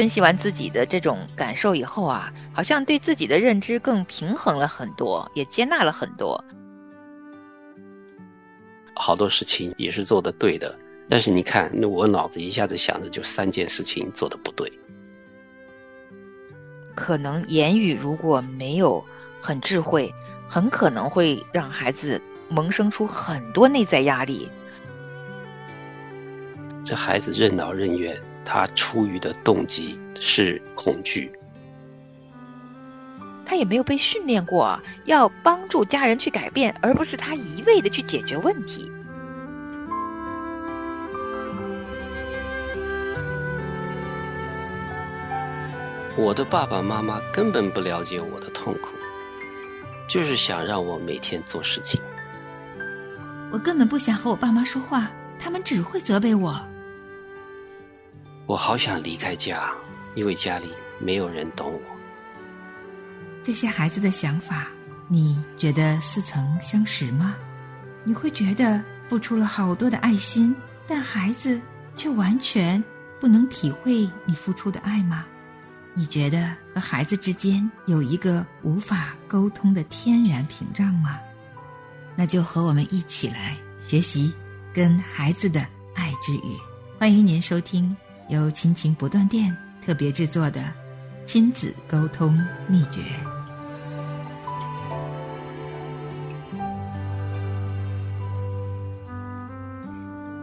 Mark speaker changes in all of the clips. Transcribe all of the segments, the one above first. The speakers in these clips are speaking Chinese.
Speaker 1: 分析完自己的这种感受以后啊，好像对自己的认知更平衡了很多，也接纳了很多。
Speaker 2: 好多事情也是做的对的，但是你看，那我脑子一下子想着就三件事情做的不对。
Speaker 1: 可能言语如果没有很智慧，很可能会让孩子萌生出很多内在压力。
Speaker 2: 这孩子任劳任怨，他出于的动机是恐惧。
Speaker 1: 他也没有被训练过要帮助家人去改变，而不是他一味的去解决问题。
Speaker 2: 我的爸爸妈妈根本不了解我的痛苦，就是想让我每天做事情。
Speaker 3: 我根本不想和我爸妈说话，他们只会责备我。
Speaker 2: 我好想离开家，因为家里没有人懂我。
Speaker 3: 这些孩子的想法，你觉得似曾相识吗？你会觉得付出了好多的爱心，但孩子却完全不能体会你付出的爱吗？你觉得和孩子之间有一个无法沟通的天然屏障吗？那就和我们一起来学习跟孩子的爱之语。欢迎您收听由亲情不断电特别制作的。亲子沟通秘诀。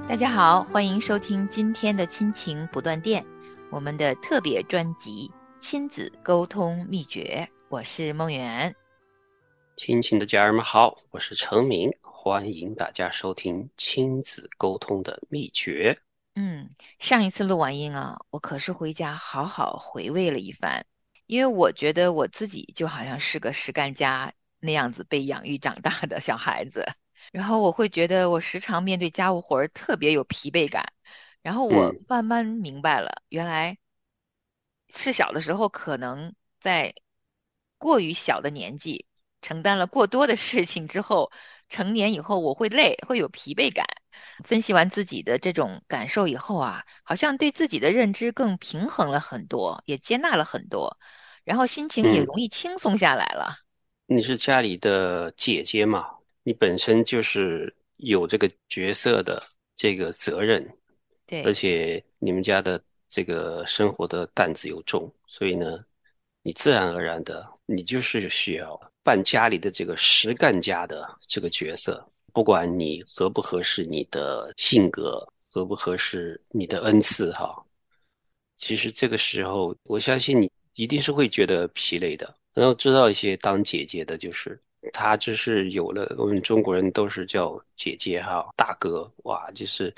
Speaker 1: 大家好，欢迎收听今天的亲情不断电，我们的特别专辑《亲子沟通秘诀》。我是梦圆，
Speaker 2: 亲情的家人们好，我是程明，欢迎大家收听亲子沟通的秘诀。
Speaker 1: 嗯，上一次录完音啊，我可是回家好好回味了一番，因为我觉得我自己就好像是个实干家那样子被养育长大的小孩子，然后我会觉得我时常面对家务活儿特别有疲惫感，然后我慢慢明白了，原来是小的时候可能在过于小的年纪承担了过多的事情之后，成年以后我会累，会有疲惫感。分析完自己的这种感受以后啊，好像对自己的认知更平衡了很多，也接纳了很多，然后心情也容易轻松下来了。
Speaker 2: 你是家里的姐姐嘛？你本身就是有这个角色的这个责任，
Speaker 1: 对，
Speaker 2: 而且你们家的这个生活的担子又重，所以呢，你自然而然的，你就是需要扮家里的这个实干家的这个角色。不管你合不合适，你的性格合不合适，你的恩赐哈，其实这个时候，我相信你一定是会觉得疲累的。然后知道一些当姐姐的，就是她就是有了，我们中国人都是叫姐姐哈，大哥哇，就是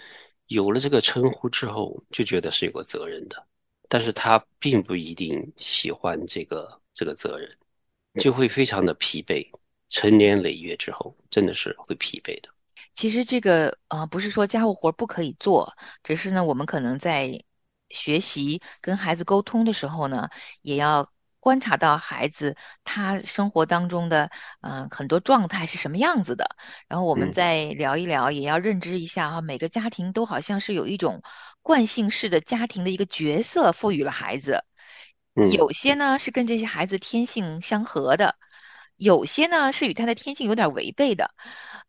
Speaker 2: 有了这个称呼之后，就觉得是有个责任的。但是他并不一定喜欢这个这个责任，就会非常的疲惫。成年累月之后，真的是会疲惫的。
Speaker 1: 其实这个啊，不是说家务活不可以做，只是呢，我们可能在学习跟孩子沟通的时候呢，也要观察到孩子他生活当中的嗯很多状态是什么样子的。然后我们再聊一聊，也要认知一下哈，每个家庭都好像是有一种惯性式的家庭的一个角色赋予了孩子，有些呢是跟这些孩子天性相合的。有些呢是与他的天性有点违背的。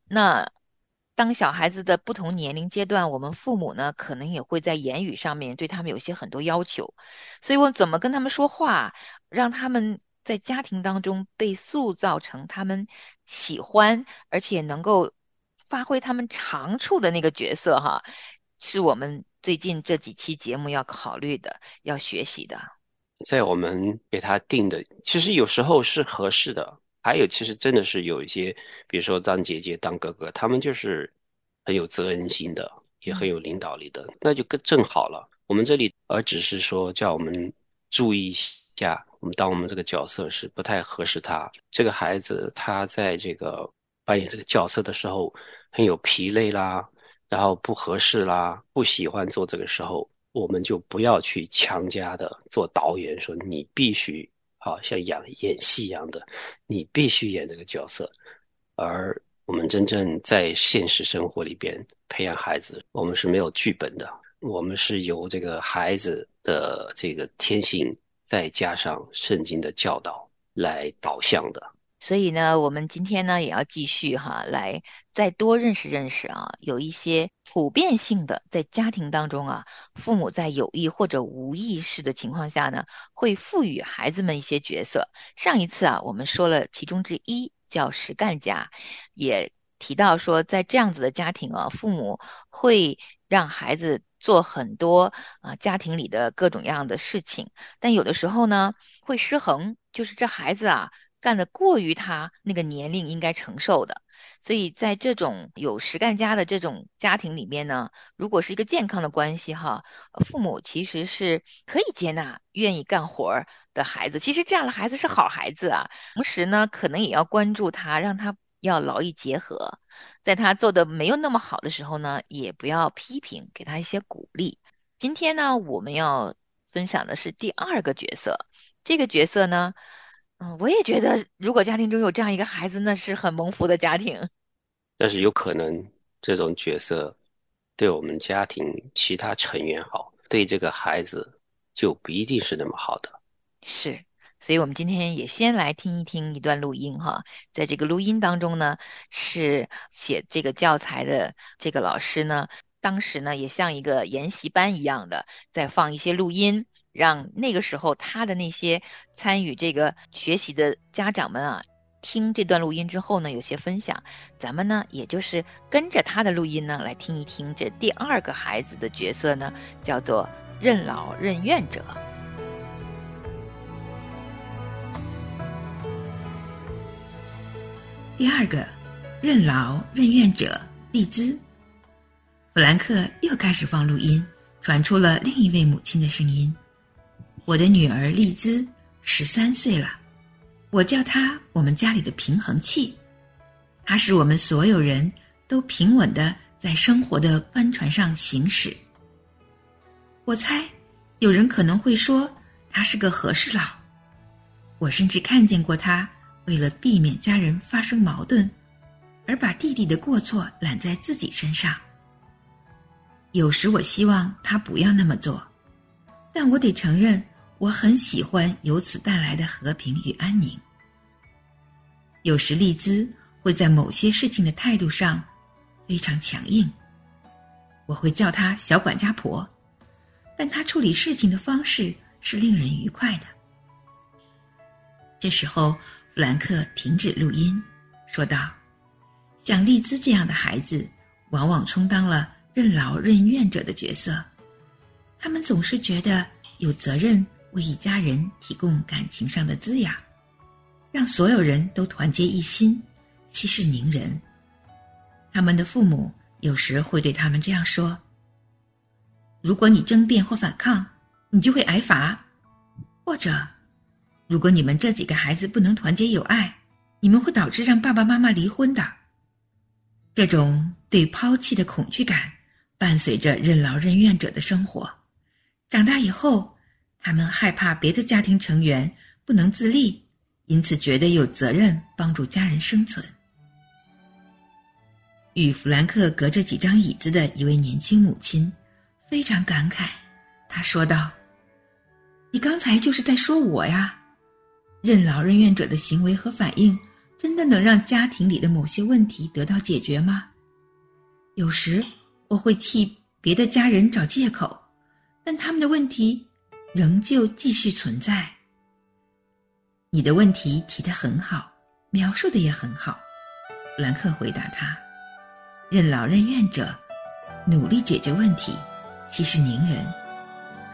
Speaker 1: 那当小孩子的不同年龄阶段，我们父母呢可能也会在言语上面对他们有些很多要求。所以我怎么跟他们说话，让他们在家庭当中被塑造成他们喜欢而且能够发挥他们长处的那个角色，哈，是我们最近这几期节目要考虑的、要学习的。
Speaker 2: 在我们给他定的，其实有时候是合适的。还有，其实真的是有一些，比如说当姐姐、当哥哥，他们就是很有责任心的，也很有领导力的，那就更正好了。我们这里而只是说叫我们注意一下，我们当我们这个角色是不太合适他这个孩子，他在这个扮演这个角色的时候很有疲累啦，然后不合适啦，不喜欢做这个时候，我们就不要去强加的做导演，说你必须。好像演演戏一样的，你必须演这个角色。而我们真正在现实生活里边培养孩子，我们是没有剧本的，我们是由这个孩子的这个天性，再加上圣经的教导来导向的。
Speaker 1: 所以呢，我们今天呢也要继续哈，来再多认识认识啊，有一些普遍性的在家庭当中啊，父母在有意或者无意识的情况下呢，会赋予孩子们一些角色。上一次啊，我们说了其中之一叫实干家，也提到说，在这样子的家庭啊，父母会让孩子做很多啊家庭里的各种各样的事情，但有的时候呢会失衡，就是这孩子啊。干的过于他那个年龄应该承受的，所以在这种有实干家的这种家庭里面呢，如果是一个健康的关系哈，父母其实是可以接纳愿意干活儿的孩子，其实这样的孩子是好孩子啊。同时呢，可能也要关注他，让他要劳逸结合，在他做的没有那么好的时候呢，也不要批评，给他一些鼓励。今天呢，我们要分享的是第二个角色，这个角色呢。嗯，我也觉得，如果家庭中有这样一个孩子，那是很蒙福的家庭。
Speaker 2: 但是有可能这种角色对我们家庭其他成员好，对这个孩子就不一定是那么好的。
Speaker 1: 是，所以我们今天也先来听一听一段录音哈。在这个录音当中呢，是写这个教材的这个老师呢，当时呢也像一个研习班一样的，在放一些录音。让那个时候他的那些参与这个学习的家长们啊，听这段录音之后呢，有些分享。咱们呢，也就是跟着他的录音呢，来听一听这第二个孩子的角色呢，叫做任劳任怨者。
Speaker 3: 第二个任劳任怨者利兹，弗兰克又开始放录音，传出了另一位母亲的声音。我的女儿丽兹十三岁了，我叫她我们家里的平衡器，她使我们所有人都平稳的在生活的帆船上行驶。我猜，有人可能会说他是个和事佬，我甚至看见过他为了避免家人发生矛盾，而把弟弟的过错揽在自己身上。有时我希望他不要那么做，但我得承认。我很喜欢由此带来的和平与安宁。有时丽兹会在某些事情的态度上非常强硬，我会叫她小管家婆，但她处理事情的方式是令人愉快的。这时候，弗兰克停止录音，说道：“像丽兹这样的孩子，往往充当了任劳任怨者的角色，他们总是觉得有责任。”为一家人提供感情上的滋养，让所有人都团结一心，息事宁人。他们的父母有时会对他们这样说：“如果你争辩或反抗，你就会挨罚；或者，如果你们这几个孩子不能团结友爱，你们会导致让爸爸妈妈离婚的。”这种对抛弃的恐惧感，伴随着任劳任怨者的生活。长大以后。他们害怕别的家庭成员不能自立，因此觉得有责任帮助家人生存。与弗兰克隔着几张椅子的一位年轻母亲非常感慨，她说道：“你刚才就是在说我呀？任劳任怨者的行为和反应，真的能让家庭里的某些问题得到解决吗？有时我会替别的家人找借口，但他们的问题……”仍旧继续存在。你的问题提得很好，描述的也很好。弗兰克回答他：“任劳任怨者，努力解决问题，息事宁人，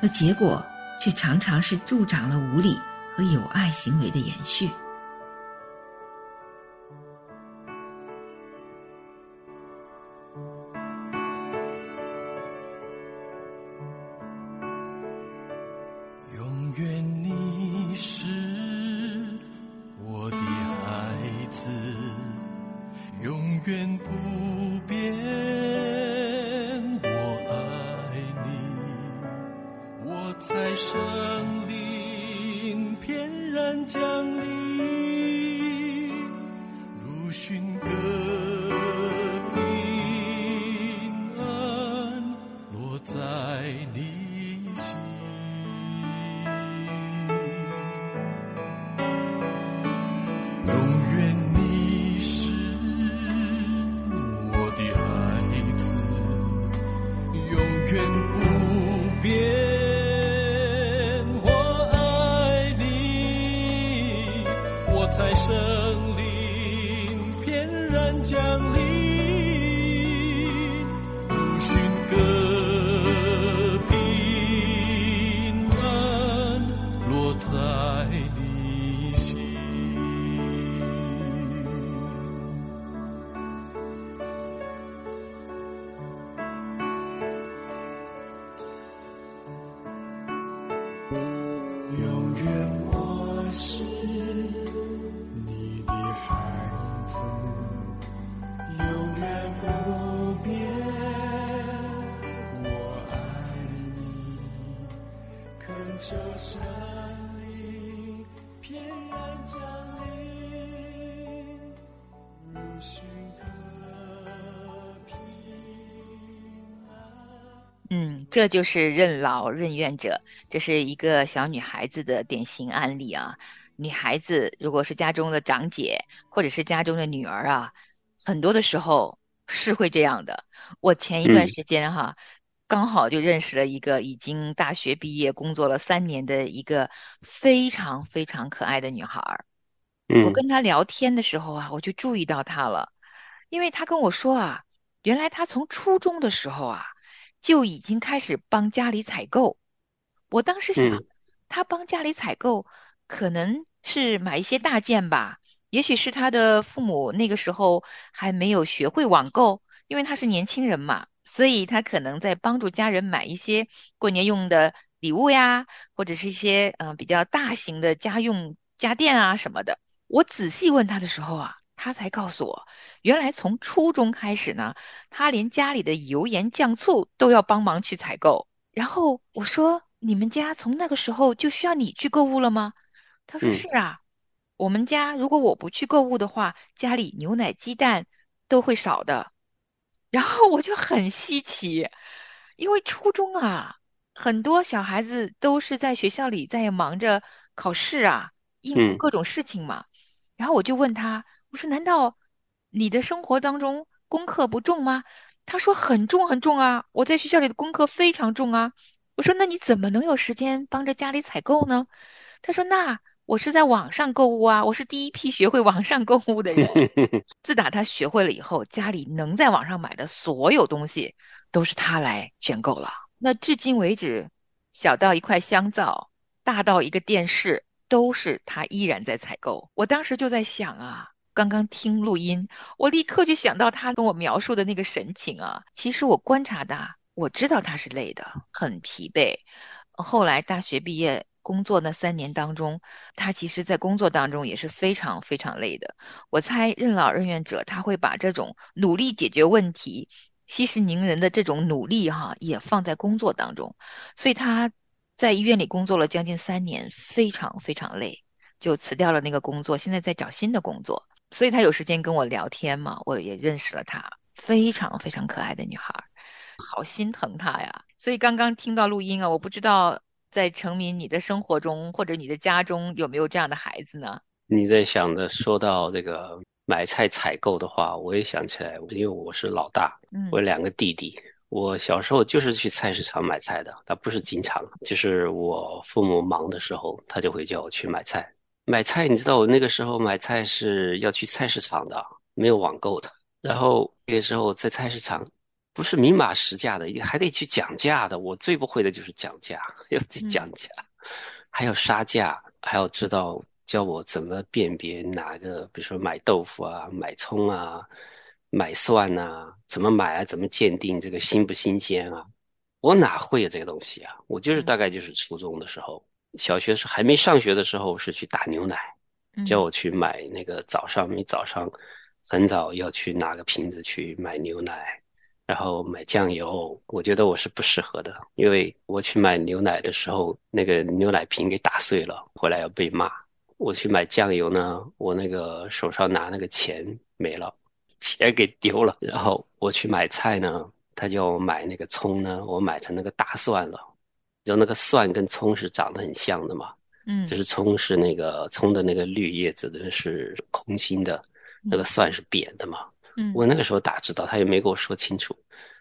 Speaker 3: 可结果却常常是助长了无理和有爱行为的延续。”
Speaker 1: 嗯，这就是任劳任怨者，这是一个小女孩子的典型案例啊。女孩子如果是家中的长姐，或者是家中的女儿啊，很多的时候是会这样的。我前一段
Speaker 2: 嗯
Speaker 1: 时间哈，刚好就认识了一个已经大学毕业、工作了三年的一个非常非常可爱的女孩儿。我
Speaker 2: 嗯
Speaker 1: 跟她聊天的时候啊，我就注意到她了，因为她跟我说啊，原来她从初中的时候啊，就已经开始帮家里采购。我当时想，
Speaker 2: 嗯
Speaker 1: 她帮家里采购，可能是买一些大件吧，也许是他的父母那个时候还没有学会网购，因为他是年轻人嘛，所以他可能在帮助家人买一些过年用的礼物呀，或者是一些嗯、呃比较大型的家用家电啊什么的。我仔细问他的时候啊，他才告诉我，原来从初中开始呢，他连家里的油盐酱醋都要帮忙去采购。然后我说：“你们家从那个时候就需要你去购物了吗？”他说：“
Speaker 2: 嗯
Speaker 1: 是啊，我们家如果我不去购物的话，家里牛奶、鸡蛋都会少的。”然后我就很稀奇，因为初中啊，很多小孩子都是在学校里在忙着考试啊，应付
Speaker 2: 嗯
Speaker 1: 各种事情嘛。然后我就问他，我说：“难道你的生活当中功课不重吗？”他说：“很重很重啊，我在学校里的功课非常重啊。”我说：“那你怎么能有时间帮着家里采购呢？”他说：“那我是在网上购物啊，我是第一批学会网上购物的人。”自打他学会了以后，家里能在网上买的所有东西都是他来选购了。那至今为止，小到一块香皂，大到一个电视，都是他依然在采购。我当时就在想啊，刚刚听录音，我立刻就想到他跟我描述的那个神情啊。其实我观察的啊，我知道他是累的，很疲惫。后来大学毕业工作那三年当中，他其实在工作当中也是非常非常累的。我猜任劳任怨者他会把这种努力解决问题、息事宁人的这种努力哈，也放在工作当中，所以他在医院里工作了将近三年，非常非常累，就辞掉了那个工作，现在在找新的工作。所以他有时间跟我聊天嘛，我也认识了她，非常非常可爱的女孩儿，好心疼她呀。所以刚刚听到录音啊，我不知道在成民你的生活中或者你的家中有没有这样的孩子呢？
Speaker 2: 你在想着说到这个买菜采购的话，我也想起来，因为我是老大，
Speaker 1: 嗯
Speaker 2: 我有两个弟弟。我小时候就是去菜市场买菜的，他不是经常，就是我父母忙的时候，他就会叫我去买菜。买菜，你知道我那个时候买菜是要去菜市场的，没有网购的。然后那个时候在菜市场，不是明码实价的，还得去讲价的。我最不会的就是讲价，要去讲价，还要杀价，还要知道教我怎么辨别哪个，比如说买豆腐啊、买葱啊、买蒜啊，怎么买啊，怎么鉴定这个新不新鲜啊？我哪会有这个东西啊？我就是大概就是初中的时候，小学是还没上学的时候是去打牛奶，叫我去买那个早上，你早上很早要去拿个瓶子去买牛奶，然后买酱油。我觉得我是不适合的，因为我去买牛奶的时候，那个牛奶瓶给打碎了，回来要被骂。我去买酱油呢，我那个手上拿那个钱没了，钱给丢了。然后我去买菜呢，他叫我买那个葱呢，我买成那个大蒜了。然后那个蒜跟葱是长得很像的嘛，
Speaker 1: 嗯
Speaker 2: 就是葱是那个葱的那个绿叶子的是空心的，那个蒜是扁的嘛。
Speaker 1: 嗯
Speaker 2: 我那个时候打知道，他也没跟我说清楚。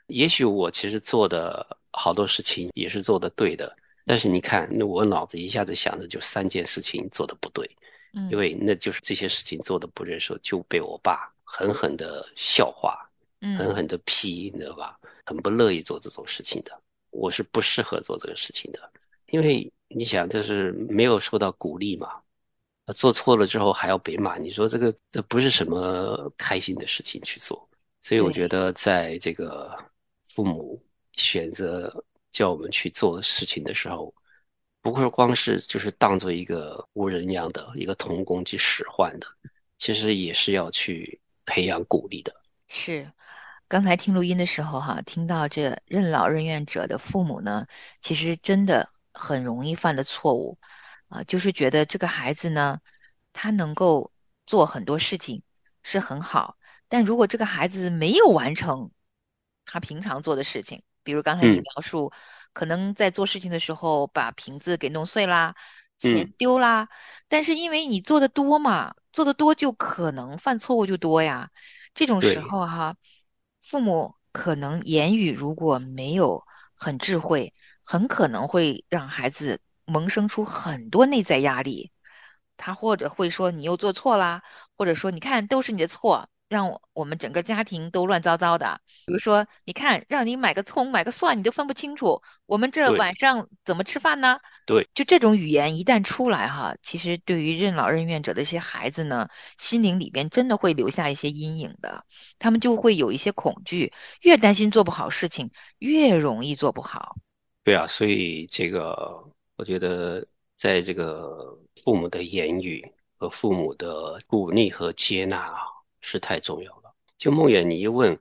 Speaker 2: 也许我其实做的好多事情也是做的对的，但是你看，那我脑子一下子想着就三件事情做的不对，
Speaker 1: 嗯
Speaker 2: 因为那就是这些事情做的不认识，就被我爸狠狠的笑话，狠
Speaker 1: 嗯
Speaker 2: 狠的批，你知道吧？很不乐意做这种事情的。我是不适合做这个事情的，因为你想，这是没有受到鼓励嘛，呃做错了之后还要被骂，你说这个这不是什么开心的事情去做。所以我觉得，在这个父母选择叫我们去做事情的时候，不是光是就是当做一个无人样的一个童工去使唤的，其实也是要去培养鼓励的。
Speaker 1: 是，刚才听录音的时候哈，听到这任劳任怨者的父母呢，其实真的很容易犯的错误啊，就是觉得这个孩子呢，他能够做很多事情是很好，但如果这个孩子没有完成他平常做的事情，比如刚才你
Speaker 2: 嗯
Speaker 1: 描述，可能在做事情的时候把瓶子给弄碎啦，钱
Speaker 2: 嗯
Speaker 1: 丢啦，但是因为你做的多嘛，做的多就可能犯错误就多呀。这种时候哈，父母可能言语如果没有很智慧，很可能会让孩子萌生出很多内在压力。他或者会说你又做错啦，或者说你看都是你的错，让我我们整个家庭都乱糟糟的。比如说，你看让你买个葱买个蒜你都分不清楚，我们这晚上怎么吃饭呢？
Speaker 2: 对，
Speaker 1: 就这种语言一旦出来哈，其实对于任劳任怨者的一些孩子呢，心灵里边真的会留下一些阴影的，他们就会有一些恐惧，越担心做不好事情，越容易做不好。
Speaker 2: 对啊，所以这个我觉得，在这个父母的言语和父母的鼓励和接纳啊，是太重要了。就梦远，你一问，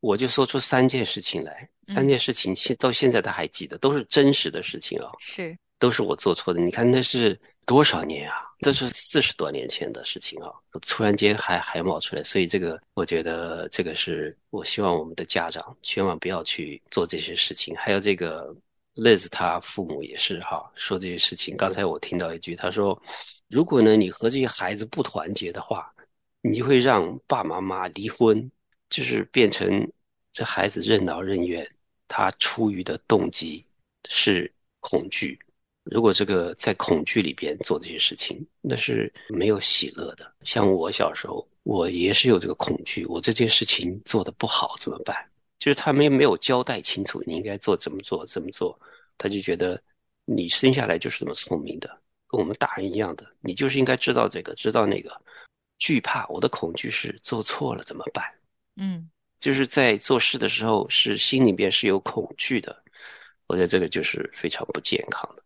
Speaker 2: 我就说出三件事情来，三
Speaker 1: 嗯
Speaker 2: 件事情现到现在他还记得，都是真实的事情啊，
Speaker 1: 是，
Speaker 2: 都是我做错的。你看那是多少年啊？这是四十多年前的事情啊，突然间还还冒出来，所以这个我觉得这个是我希望我们的家长千万不要去做这些事情。还有这个 Liz 他父母也是哈，说这些事情。刚才我听到一句，他说，如果呢你和这些孩子不团结的话，你就会让爸妈妈离婚，就是变成这孩子任劳任怨，他出于的动机是恐惧。如果这个在恐惧里边做这些事情，那是没有喜乐的。像我小时候，我也是有这个恐惧，我这件事情做的不好怎么办？就是他们没有交代清楚你应该做怎么做怎么做，他就觉得你生下来就是这么聪明的，跟我们大人一样的，你就是应该知道这个知道那个。惧怕，我的恐惧是做错了怎么办？
Speaker 1: 嗯
Speaker 2: 就是在做事的时候是心里边是有恐惧的，我觉得这个就是非常不健康的。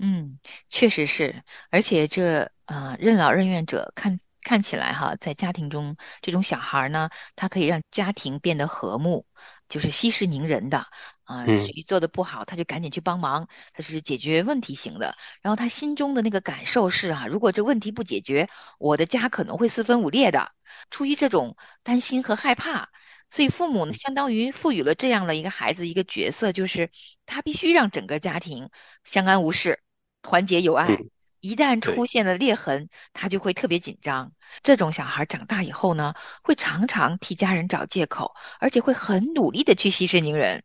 Speaker 1: 嗯，确实是，而且这啊、呃任劳任怨者看看起来哈，在家庭中这种小孩儿呢，他可以让家庭变得和睦，就是息事宁人的啊，
Speaker 2: 嗯
Speaker 1: 谁做的不好，他就赶紧去帮忙，他是解决问题型的。然后他心中的那个感受是啊，如果这问题不解决，我的家可能会四分五裂的。出于这种担心和害怕，所以父母呢，相当于赋予了这样的一个孩子一个角色，就是他必须让整个家庭相安无事。团结友爱。
Speaker 2: 嗯
Speaker 1: 一旦出现了裂痕，他就会特别紧张。这种小孩长大以后呢，会常常替家人找借口，而且会很努力的去息事宁人。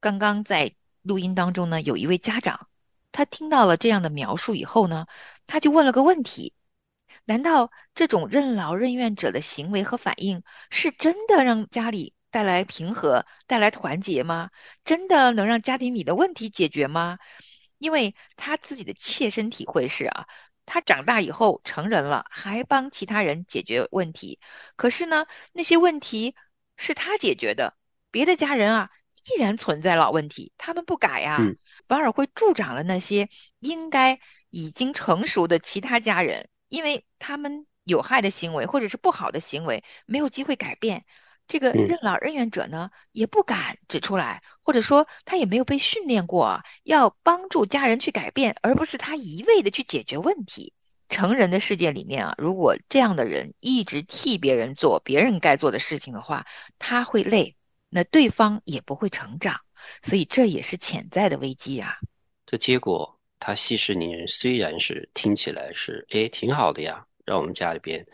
Speaker 1: 刚刚在录音当中呢，有一位家长，他听到了这样的描述以后呢，他就问了个问题：难道这种任劳任怨者的行为和反应是真的让家里带来平和、带来团结吗？真的能让家庭里的问题解决吗？因为他自己的切身体会是啊，他长大以后成人了，还帮其他人解决问题，可是呢，那些问题是他解决的，别的家人啊依然存在老问题，他们不改呀、
Speaker 2: 嗯。
Speaker 1: 反而会助长了那些应该已经成熟的其他家人，因为他们有害的行为或者是不好的行为没有机会改变。这个
Speaker 2: 嗯。
Speaker 1: 任劳任怨者呢，也不敢指出来，或者说他也没有被训练过啊要帮助家人去改变，而不是他一味的去解决问题。成人的世界里面啊，如果这样的人一直替别人做别人该做的事情的话，他会累，那对方也不会成长，所以这也是潜在的危机啊。
Speaker 2: 这结果，他息事宁人虽然是听起来是诶挺好的呀，让我们家里边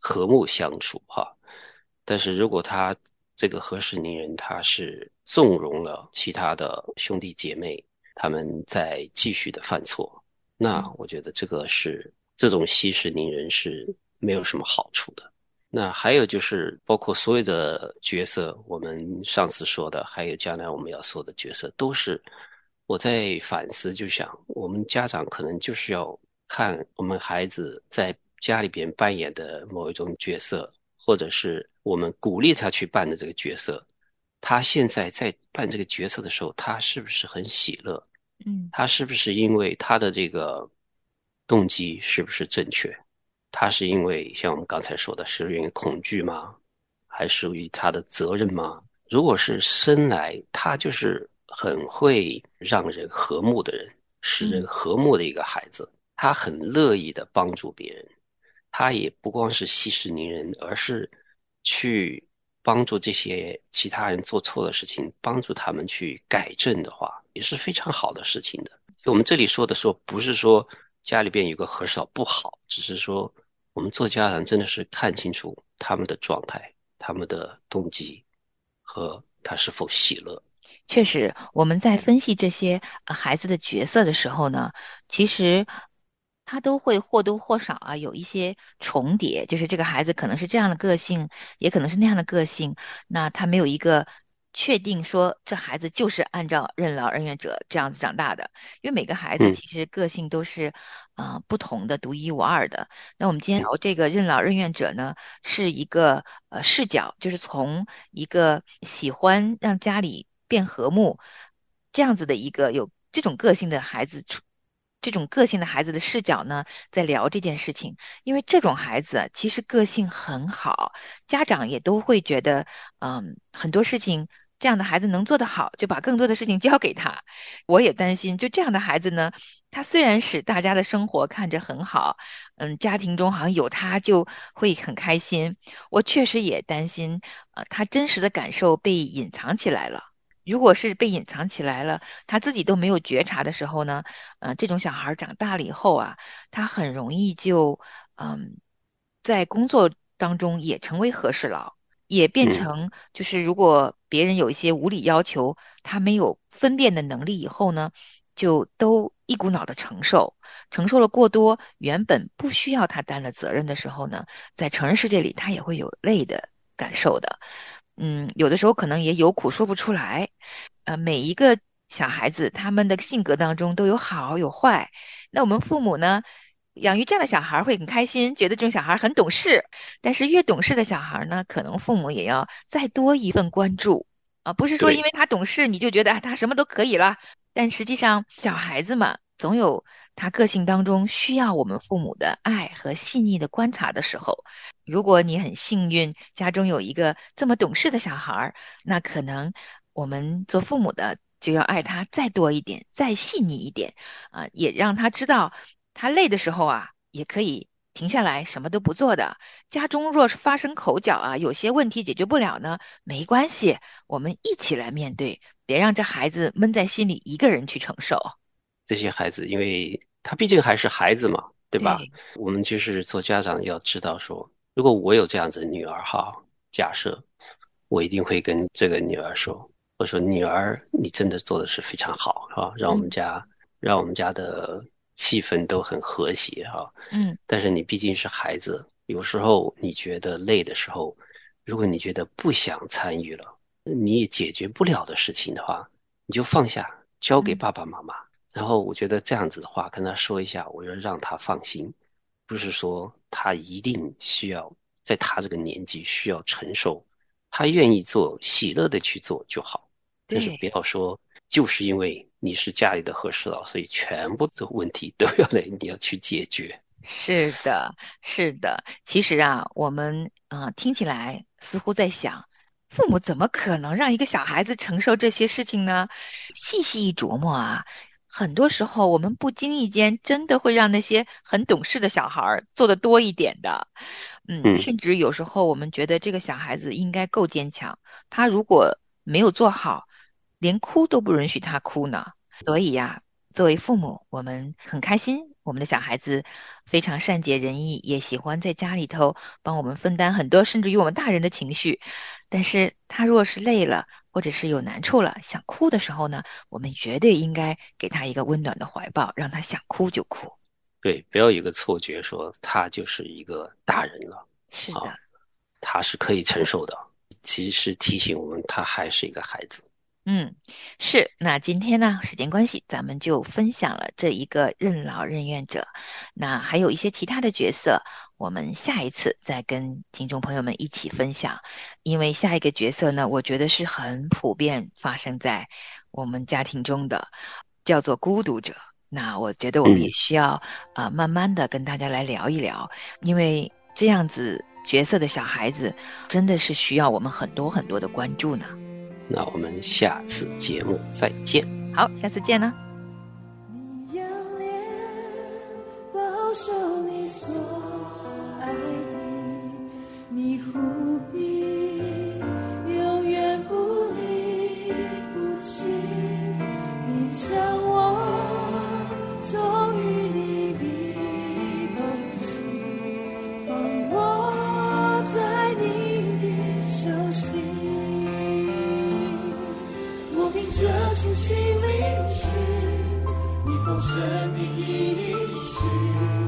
Speaker 2: 和睦相处哈，但是如果他这个和事宁人，他是纵容了其他的兄弟姐妹，他们在继续的犯错，那我觉得这个是这种息事宁人是没有什么好处的。那还有就是，包括所有的角色，我们上次说的，还有将来我们要说的角色，都是我在反思，就想我们家长可能就是要看我们孩子在家里边扮演的某一种角色，或者是我们鼓励他去扮的这个角色，他现在在扮这个角色的时候，他是不是很喜乐？
Speaker 1: 嗯
Speaker 2: 他是不是因为他的这个动机是不是正确？他是因为像我们刚才说的，是因为恐惧吗？还属于他的责任吗？如果是生来他就是很会让人和睦的人，使人和睦的一个孩子，他很乐意的帮助别人，他也不光是息事宁人，而是去帮助这些其他人做错的事情，帮助他们去改正的话，也是非常好的事情的。我们这里说的说，不是说家里边有个和事佬不好，只是说我们做家长真的是看清楚他们的状态、他们的动机和他是否喜乐。
Speaker 1: 确实，我们在分析这些孩子的角色的时候呢，其实他都会或多或少啊有一些重叠，就是这个孩子可能是这样的个性，也可能是那样的个性，那他没有一个确定说这孩子就是按照任劳任怨者这样子长大的，因为每个孩子
Speaker 2: 嗯
Speaker 1: 其实个性都是呃不同的、独一无二的。那我们今天聊这个任劳任怨者呢，是一个呃视角，就是从一个喜欢让家里变和睦这样子的一个有这种个性的孩子出。这种个性的孩子的视角呢，在聊这件事情，因为这种孩子其实个性很好，家长也都会觉得，嗯，很多事情这样的孩子能做得好，就把更多的事情交给他。我也担心，就这样的孩子呢，他虽然使大家的生活看着很好，嗯，家庭中好像有他就会很开心。我确实也担心，呃，他真实的感受被隐藏起来了。如果是被隐藏起来了，他自己都没有觉察的时候呢，呃，这种小孩长大了以后啊，他很容易就，嗯，在工作当中也成为和事佬，也变
Speaker 2: 嗯
Speaker 1: 成就是如果别人有一些无理要求，他没有分辨的能力以后呢，就都一股脑的承受，承受了过多原本不需要他担的责任的时候呢，在成人世界里他也会有累的感受的。嗯，有的时候可能也有苦说不出来。呃，每一个小孩子他们的性格当中都有好有坏。那我们父母呢，养育这样的小孩会很开心，觉得这种小孩很懂事。但是越懂事的小孩呢，可能父母也要再多一份关注啊，不是说因为他懂事你就觉得啊他什么都可以了。但实际上，小孩子嘛，总有他个性当中需要我们父母的爱和细腻的观察的时候。如果你很幸运，家中有一个这么懂事的小孩儿，那可能我们做父母的就要爱他再多一点，再细腻一点，啊、也让他知道，他累的时候啊，也可以停下来，什么都不做的。家中若是发生口角啊，有些问题解决不了呢，没关系，我们一起来面对，别让这孩子闷在心里，一个人去承受。
Speaker 2: 这些孩子，因为他毕竟还是孩子嘛，对吧？
Speaker 1: 对
Speaker 2: 我们就是做家长要知道说，如果我有这样子的女儿哈，假设我一定会跟这个女儿说，我说女儿，你真的做的是非常好哈，让我们
Speaker 1: 嗯
Speaker 2: 家让我们家的气氛都很和谐哈。
Speaker 1: 嗯
Speaker 2: 但是你毕竟是孩子，有时候你觉得累的时候，如果你觉得不想参与了，你也解决不了的事情的话，你就放下，交给
Speaker 1: 嗯
Speaker 2: 爸爸妈妈。然后我觉得这样子的话，跟他说一下，我要让他放心，不是说他一定需要在他这个年纪需要承受，他愿意做，喜乐的去做就好。但是不要说，就是因为你是家里的和事佬，所以全部的问题都要来你要去解决。
Speaker 1: 是的，是的。其实啊，我们啊、呃听起来似乎在想，父母怎么可能让一个小孩子承受这些事情呢？细细一琢磨啊，很多时候我们不经意间真的会让那些很懂事的小孩儿做的多一点的。嗯，
Speaker 2: 嗯
Speaker 1: 甚至有时候我们觉得这个小孩子应该够坚强，他如果没有做好，连哭都不允许他哭呢。所以呀，作为父母，我们很开心，我们的小孩子非常善解人意，也喜欢在家里头帮我们分担很多，甚至于我们大人的情绪。但是他若是累了，或者是有难处了，想哭的时候呢，我们绝对应该给他一个温暖的怀抱，让他想哭就哭。
Speaker 2: 对，不要有一个错觉说他就是一个大人了，
Speaker 1: 是的，
Speaker 2: 他是可以承受的。其实提醒我们，他还是一个孩子。
Speaker 1: 嗯，是。那今天呢，时间关系，咱们就分享了这一个任劳任怨者。那还有一些其他的角色，我们下一次再跟听众朋友们一起分享。因为下一个角色呢，我觉得是很普遍发生在我们家庭中的，叫做孤独者。那我觉得我们也
Speaker 2: 嗯
Speaker 1: 需要啊、呃慢慢的跟大家来聊一聊，因为这样子角色的小孩子真的是需要我们很多很多的关注呢。
Speaker 2: 那我们下次节目再见。
Speaker 1: 好，下次见呢。
Speaker 4: 守你所爱的，你。心领取你丰盛的应许，